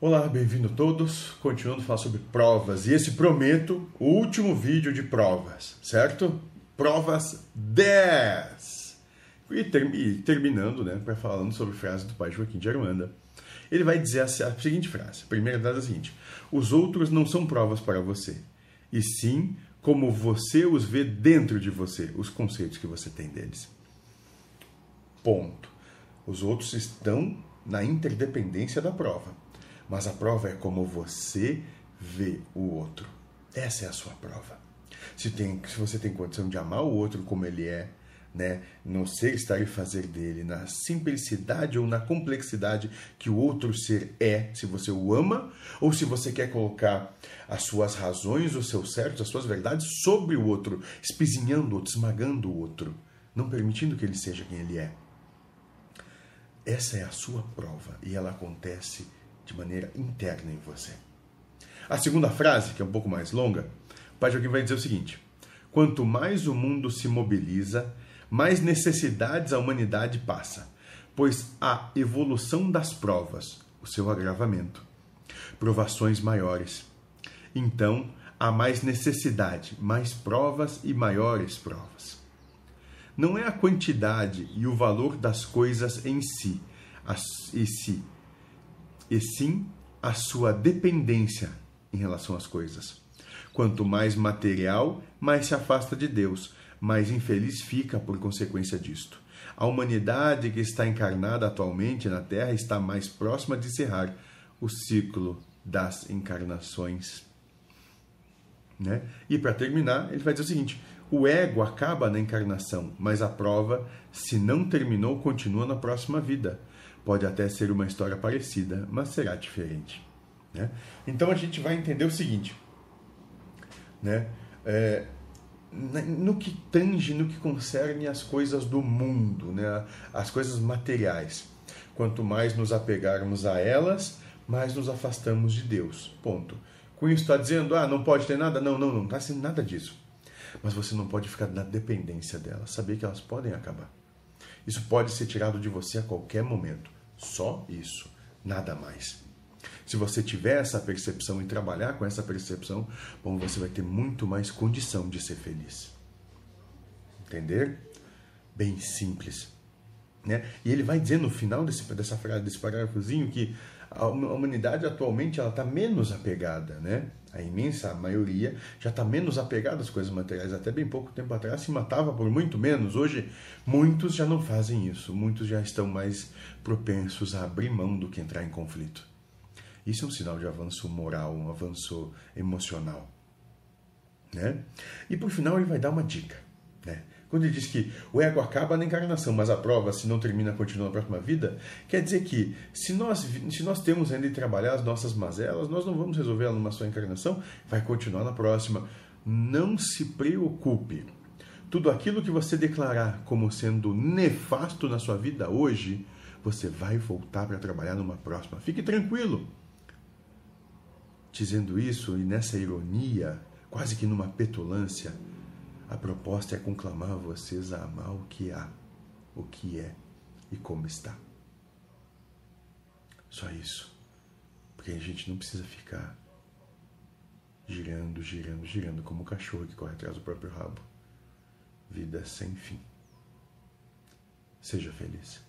Olá, bem-vindo todos. Continuando a falar sobre provas. E esse prometo, o último vídeo de provas, certo? Provas 10. E, ter, e terminando, né, para falando sobre frase do pai Joaquim de Armanda. Ele vai dizer a, seguinte frase. A primeira frase é a seguinte: Os outros não são provas para você, e sim como você os vê dentro de você, os conceitos que você tem deles. Ponto. Os outros estão na interdependência da prova mas a prova é como você vê o outro. Essa é a sua prova. Se, tem, se você tem condição de amar o outro como ele é, né, no ser, estar e fazer dele, na simplicidade ou na complexidade que o outro ser é, se você o ama, ou se você quer colocar as suas razões, os seus certos, as suas verdades sobre o outro, espizinhando o outro, esmagando o outro, não permitindo que ele seja quem ele é. Essa é a sua prova e ela acontece de maneira interna em você. A segunda frase, que é um pouco mais longa, o Pai Joaquim vai dizer o seguinte: Quanto mais o mundo se mobiliza, mais necessidades a humanidade passa, pois a evolução das provas, o seu agravamento, provações maiores. Então, há mais necessidade, mais provas e maiores provas. Não é a quantidade e o valor das coisas em si, e si, e sim a sua dependência em relação às coisas. Quanto mais material, mais se afasta de Deus, mais infeliz fica por consequência disto. A humanidade que está encarnada atualmente na Terra está mais próxima de encerrar o ciclo das encarnações. Né? E para terminar, ele vai dizer o seguinte: o ego acaba na encarnação, mas a prova, se não terminou, continua na próxima vida. Pode até ser uma história parecida, mas será diferente. Né? Então a gente vai entender o seguinte: né? É, no que tange, no que concerne as coisas do mundo, né? as coisas materiais. Quanto mais nos apegarmos a elas, mais nos afastamos de Deus. Ponto. Com isso está dizendo, ah, não pode ter nada? Não, não, não está sendo nada disso. Mas você não pode ficar na dependência delas, saber que elas podem acabar. Isso pode ser tirado de você a qualquer momento. Só isso, nada mais. Se você tiver essa percepção e trabalhar com essa percepção, bom, você vai ter muito mais condição de ser feliz. Entender? Bem simples. Né? E ele vai dizer no final desse, dessa frase, desse parágrafozinho, que a humanidade atualmente ela está menos apegada, né? A imensa maioria já está menos apegada às coisas materiais. Até bem pouco tempo atrás se matava por muito menos. Hoje, muitos já não fazem isso. Muitos já estão mais propensos a abrir mão do que entrar em conflito. Isso é um sinal de avanço moral, um avanço emocional. Né? E por final, ele vai dar uma dica. Né? Quando ele diz que o ego acaba na encarnação, mas a prova, se não termina, continua na próxima vida, quer dizer que se nós, se nós temos ainda de trabalhar as nossas mazelas, nós não vamos resolver ela numa só encarnação, vai continuar na próxima. Não se preocupe. Tudo aquilo que você declarar como sendo nefasto na sua vida hoje, você vai voltar para trabalhar numa próxima. Fique tranquilo. Dizendo isso e nessa ironia, quase que numa petulância, a proposta é conclamar vocês a amar o que há, o que é e como está. Só isso. Porque a gente não precisa ficar girando, girando, girando como o cachorro que corre atrás do próprio rabo. Vida sem fim. Seja feliz.